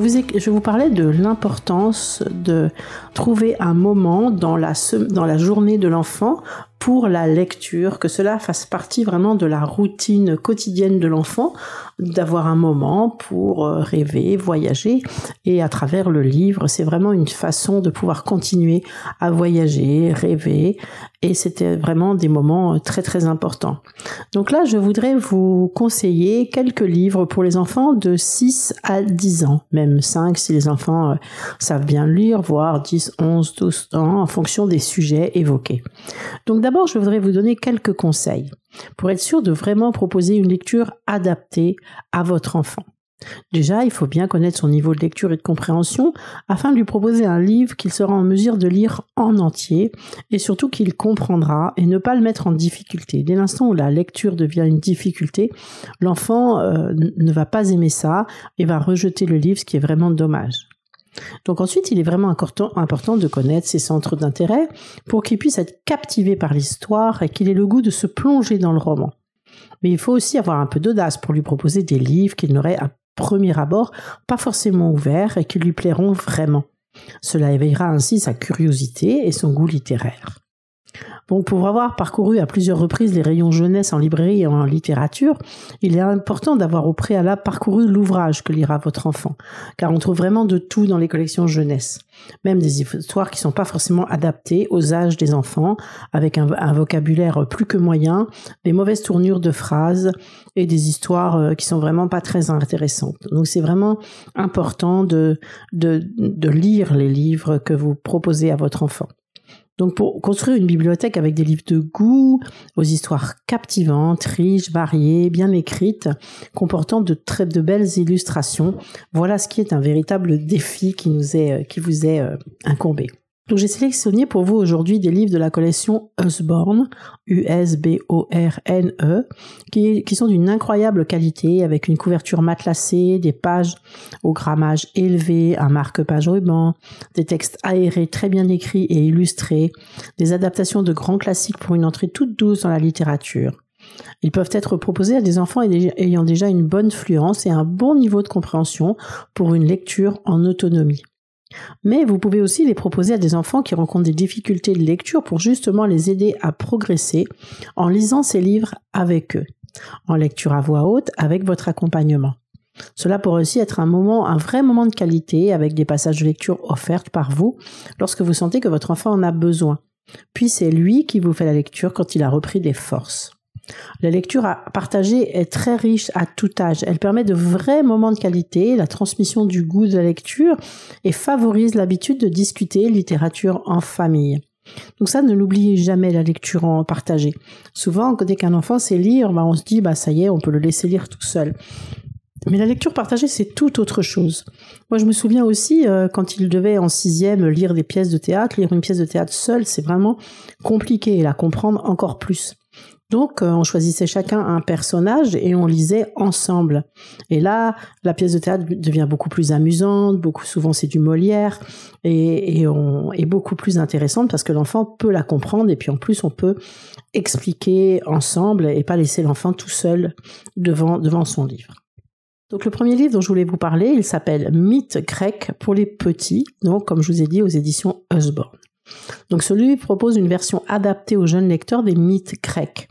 je vous, parlais de l'importance de trouver un moment dans la journée de l'enfant pour la lecture, que cela fasse partie vraiment de la routine quotidienne de l'enfant, d'avoir un moment pour euh, rêver, voyager, et à travers le livre, c'est vraiment une façon de pouvoir continuer à voyager, rêver, et c'était vraiment des moments euh, très très importants. Donc là, je voudrais vous conseiller quelques livres pour les enfants de 6 à 10 ans, même 5 si les enfants euh, savent bien lire, voire 10, 11, 12 ans, en fonction des sujets évoqués. Donc d'abord, je voudrais vous donner quelques conseils pour être sûr de vraiment proposer une lecture adaptée à votre enfant. Déjà, il faut bien connaître son niveau de lecture et de compréhension afin de lui proposer un livre qu'il sera en mesure de lire en entier et surtout qu'il comprendra et ne pas le mettre en difficulté. Dès l'instant où la lecture devient une difficulté, l'enfant euh, ne va pas aimer ça et va rejeter le livre, ce qui est vraiment dommage. Donc ensuite, il est vraiment important, de connaître ses centres d'intérêt pour qu'il puisse être captivé par l'histoire et qu'il ait le goût de se plonger dans le roman. Mais il faut aussi avoir un peu d'audace pour lui proposer des livres qu'il n'aurait à premier abord pas forcément ouverts et qui lui plairont vraiment. Cela éveillera ainsi sa curiosité et son goût littéraire. Bon, pour avoir parcouru à plusieurs reprises les rayons jeunesse en librairie et en littérature, il est important d'avoir au préalable parcouru l'ouvrage que lira votre enfant, car on trouve vraiment de tout dans les collections jeunesse. Même des histoires qui sont pas forcément adaptées aux âges des enfants, avec un, vocabulaire plus que moyen, des mauvaises tournures de phrases et des histoires euh, qui sont vraiment pas très intéressantes. Donc c'est vraiment important de, de, de lire les livres que vous proposez à votre enfant. Donc pour construire une bibliothèque avec des livres de goût, aux histoires captivantes, riches, variées, bien écrites, comportant de très de belles illustrations, voilà ce qui est un véritable défi qui nous est euh, qui vous est euh, incombé. Donc j'ai sélectionné pour vous aujourd'hui des livres de la collection Usborne, U-S-B-O-R-N-E, qui, qui sont d'une incroyable qualité, avec une couverture matelassée, des pages au grammage élevé, un marque-page ruban, des textes aérés très bien écrits et illustrés, des adaptations de grands classiques pour une entrée toute douce dans la littérature. Ils peuvent être proposés à des enfants ayant déjà une bonne fluence et un bon niveau de compréhension pour une lecture en autonomie. Mais vous pouvez aussi les proposer à des enfants qui rencontrent des difficultés de lecture pour justement les aider à progresser en lisant ces livres avec eux, en lecture à voix haute avec votre accompagnement. Cela pourrait aussi être un moment, un vrai moment de qualité avec des passages de lecture offerts par vous lorsque vous sentez que votre enfant en a besoin. Puis c'est lui qui vous fait la lecture quand il a repris des forces. La lecture à partager est très riche à tout âge. Elle permet de vrais moments de qualité, la transmission du goût de la lecture et favorise l'habitude de discuter littérature en famille. Donc ça, ne l'oubliez jamais, la lecture en partagée. Souvent, dès qu'un enfant sait lire, bah, on se dit, bah, ça y est, on peut le laisser lire tout seul. Mais la lecture partagée, c'est tout autre chose. Moi, je me souviens aussi, euh, quand il devait en sixième lire des pièces de théâtre, lire une pièce de théâtre seule, c'est vraiment compliqué et la comprendre encore plus. Donc, euh, on choisissait chacun un personnage et on lisait ensemble. Et là, la pièce de théâtre devient beaucoup plus amusante, beaucoup souvent c'est du Molière et, on est beaucoup plus intéressante parce que l'enfant peut la comprendre et puis en plus on peut expliquer ensemble et pas laisser l'enfant tout seul devant son livre. Donc le premier livre dont je voulais vous parler, il s'appelle Mythes grecs pour les petits, donc comme je vous ai dit aux éditions Usborne. Donc ce livre propose une version adaptée aux jeunes lecteurs des mythes grecs.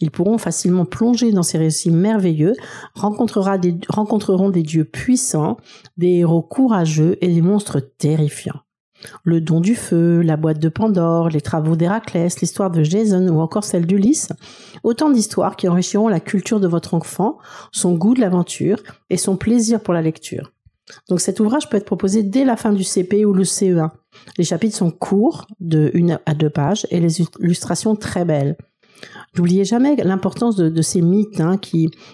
Ils pourront facilement plonger dans ces récits merveilleux, rencontreront des dieux puissants, des héros courageux et des monstres terrifiants. Le don du feu, la boîte de Pandore, les travaux d'Héraclès, l'histoire de Jason ou encore celle d'Ulysse, autant d'histoires qui enrichiront la culture de votre enfant, son goût de l'aventure et son plaisir pour la lecture. Donc cet ouvrage peut être proposé dès la fin du CP ou le CE1. Les chapitres sont courts, de 1 à 2 pages, et les illustrations très belles. N'oubliez jamais l'importance de, ces mythes hein,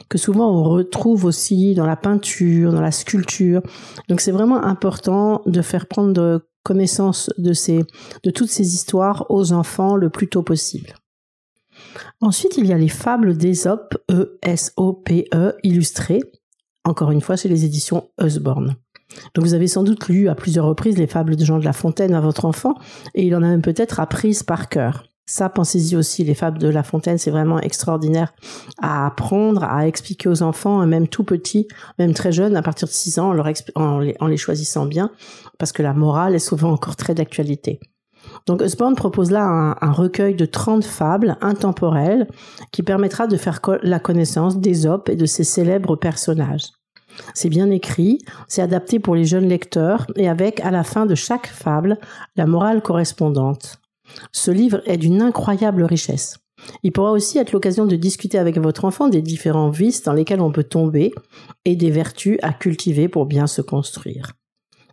que souvent on retrouve aussi dans la peinture, dans la sculpture. Donc c'est vraiment important de faire prendre connaissance de toutes ces histoires aux enfants le plus tôt possible. Ensuite, il y a les fables d'Ésope, E-S-O-P-E, -E, illustrées, encore une fois chez les éditions Usborne. Donc vous avez sans doute lu à plusieurs reprises les fables de Jean de La Fontaine à votre enfant, et il en a même peut-être apprises par cœur. Ça, pensez-y aussi, les fables de La Fontaine, c'est vraiment extraordinaire à apprendre, à expliquer aux enfants, même tout petits, même très jeunes, à partir de 6 ans, en, les, choisissant bien, parce que la morale est souvent encore très d'actualité. Donc Usborne propose là un, un, recueil de 30 fables intemporelles qui permettra de faire la connaissance d'Ésope et de ses célèbres personnages. C'est bien écrit, c'est adapté pour les jeunes lecteurs et avec à la fin de chaque fable la morale correspondante. Ce livre est d'une incroyable richesse. Il pourra aussi être l'occasion de discuter avec votre enfant des différents vices dans lesquels on peut tomber et des vertus à cultiver pour bien se construire.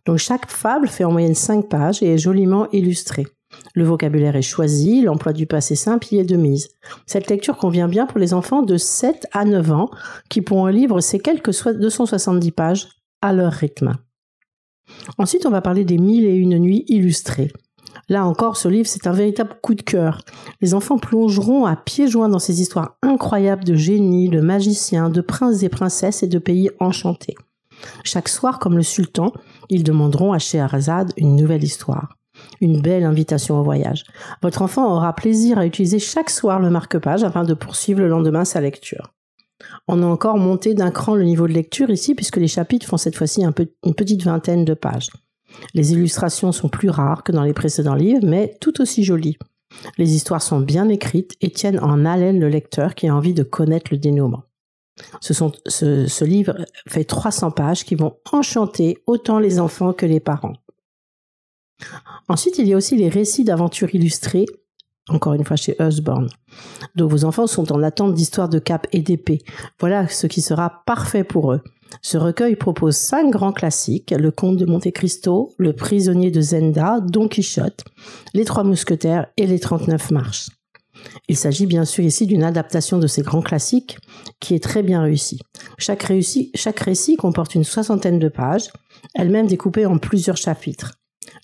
Donc chaque fable fait en moyenne 5 pages et est joliment illustrée. Le vocabulaire est choisi, l'emploi du passé simple y est de mise. Cette lecture convient bien pour les enfants de 7 à 9 ans qui pourront lire ces quelques 270 pages à leur rythme. Ensuite, on va parler des mille et une nuits illustrées. Là encore, ce livre, c'est un véritable coup de cœur. Les enfants plongeront à pieds joints dans ces histoires incroyables de génies, de magiciens, de princes et princesses et de pays enchantés. Chaque soir, comme le sultan, ils demanderont à Scheherazade une nouvelle histoire. Une belle invitation au voyage. Votre enfant aura plaisir à utiliser chaque soir le marque-page afin de poursuivre le lendemain sa lecture. On a encore monté d'un cran le niveau de lecture ici puisque les chapitres font cette fois-ci une petite vingtaine de pages. Les illustrations sont plus rares que dans les précédents livres, mais tout aussi jolies. Les histoires sont bien écrites et tiennent en haleine le lecteur qui a envie de connaître le dénouement. Ce, livre fait 300 pages qui vont enchanter autant les enfants que les parents. Ensuite, il y a aussi les récits d'aventures illustrés, encore une fois chez Usborne. Donc vos enfants sont en attente d'histoires de cap et d'épée. Voilà ce qui sera parfait pour eux. Ce recueil propose cinq grands classiques, Le Comte de Monte Cristo, Le Prisonnier de Zenda, Don Quichotte, Les Trois Mousquetaires et Les Trente-Neuf Marches. Il s'agit bien sûr ici d'une adaptation de ces grands classiques qui est très bien réussie. Chaque, chaque récit comporte une soixantaine de pages, elles-mêmes découpées en plusieurs chapitres.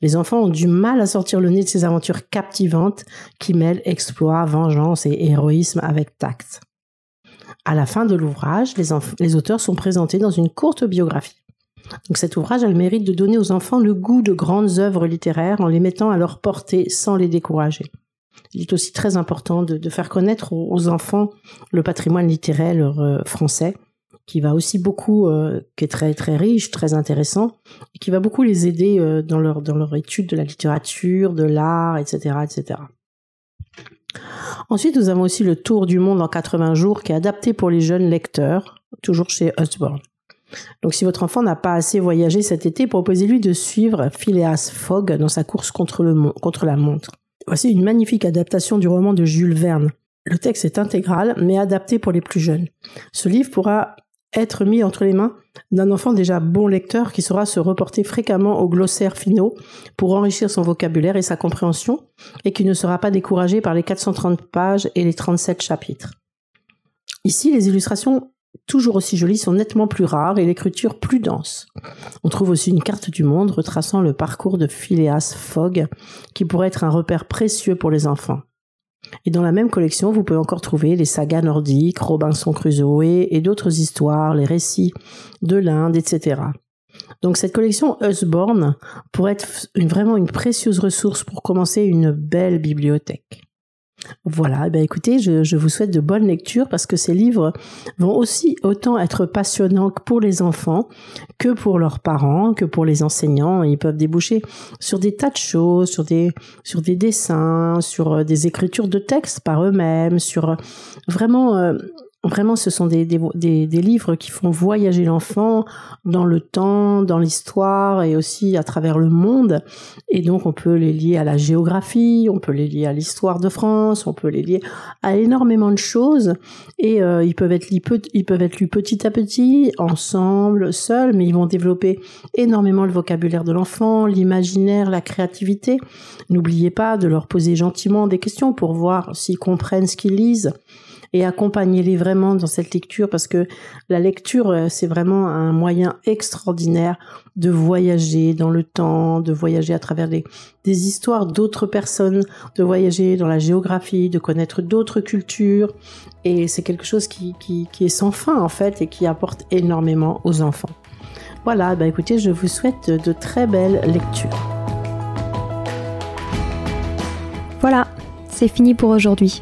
Les enfants ont du mal à sortir le nez de ces aventures captivantes qui mêlent exploit, vengeance et héroïsme avec tact. À la fin de l'ouvrage, les, auteurs sont présentés dans une courte biographie. Donc cet ouvrage a le mérite de donner aux enfants le goût de grandes œuvres littéraires en les mettant à leur portée sans les décourager. Il est aussi très important de, faire connaître aux, enfants le patrimoine littéraire euh, français, qui va aussi beaucoup, euh, qui est très très riche, très intéressant, et qui va beaucoup les aider euh, dans leur dans leur étude de la littérature, de l'art, etc., etc. Ensuite, nous avons aussi le Tour du monde en 80 jours qui est adapté pour les jeunes lecteurs, toujours chez Osborne. Donc si votre enfant n'a pas assez voyagé cet été, proposez-lui de suivre Phileas Fogg dans sa course contre, le, contre la montre. Voici une magnifique adaptation du roman de Jules Verne. Le texte est intégral, mais adapté pour les plus jeunes. Ce livre pourra être mis entre les mains d'un enfant déjà bon lecteur qui saura se reporter fréquemment aux glossaires finaux pour enrichir son vocabulaire et sa compréhension et qui ne sera pas découragé par les 430 pages et les 37 chapitres. Ici, les illustrations toujours aussi jolies sont nettement plus rares et l'écriture plus dense. On trouve aussi une carte du monde retraçant le parcours de Phileas Fogg, qui pourrait être un repère précieux pour les enfants. Et dans la même collection, vous pouvez encore trouver les sagas nordiques, Robinson Crusoe et d'autres histoires, les récits de l'Inde, etc. Donc cette collection Usborne pourrait être vraiment une précieuse ressource pour commencer une belle bibliothèque. Voilà, eh bien écoutez, je, vous souhaite de bonnes lectures parce que ces livres vont aussi autant être passionnants pour les enfants que pour leurs parents, que pour les enseignants. Ils peuvent déboucher sur des tas de choses, sur des, sur des dessins, sur euh, des écritures de textes par eux-mêmes, sur euh, vraiment euh, Vraiment, ce sont des, des, livres qui font voyager l'enfant dans le temps, dans l'histoire et aussi à travers le monde. Et donc, on peut les lier à la géographie, on peut les lier à l'histoire de France, on peut les lier à énormément de choses. Et euh, ils peuvent être ils peuvent être lus petit à petit, ensemble, seuls, mais ils vont développer énormément le vocabulaire de l'enfant, l'imaginaire, la créativité. N'oubliez pas de leur poser gentiment des questions pour voir s'ils comprennent ce qu'ils lisent et accompagnez-les vraiment dans cette lecture parce que la lecture, euh, c'est vraiment un moyen extraordinaire de voyager dans le temps, de voyager à travers des, des histoires d'autres personnes, de voyager dans la géographie, de connaître d'autres cultures. Et c'est quelque chose qui, qui, est sans fin en fait et qui apporte énormément aux enfants. Voilà, bah écoutez, je vous souhaite de très belles lectures. Voilà, c'est fini pour aujourd'hui.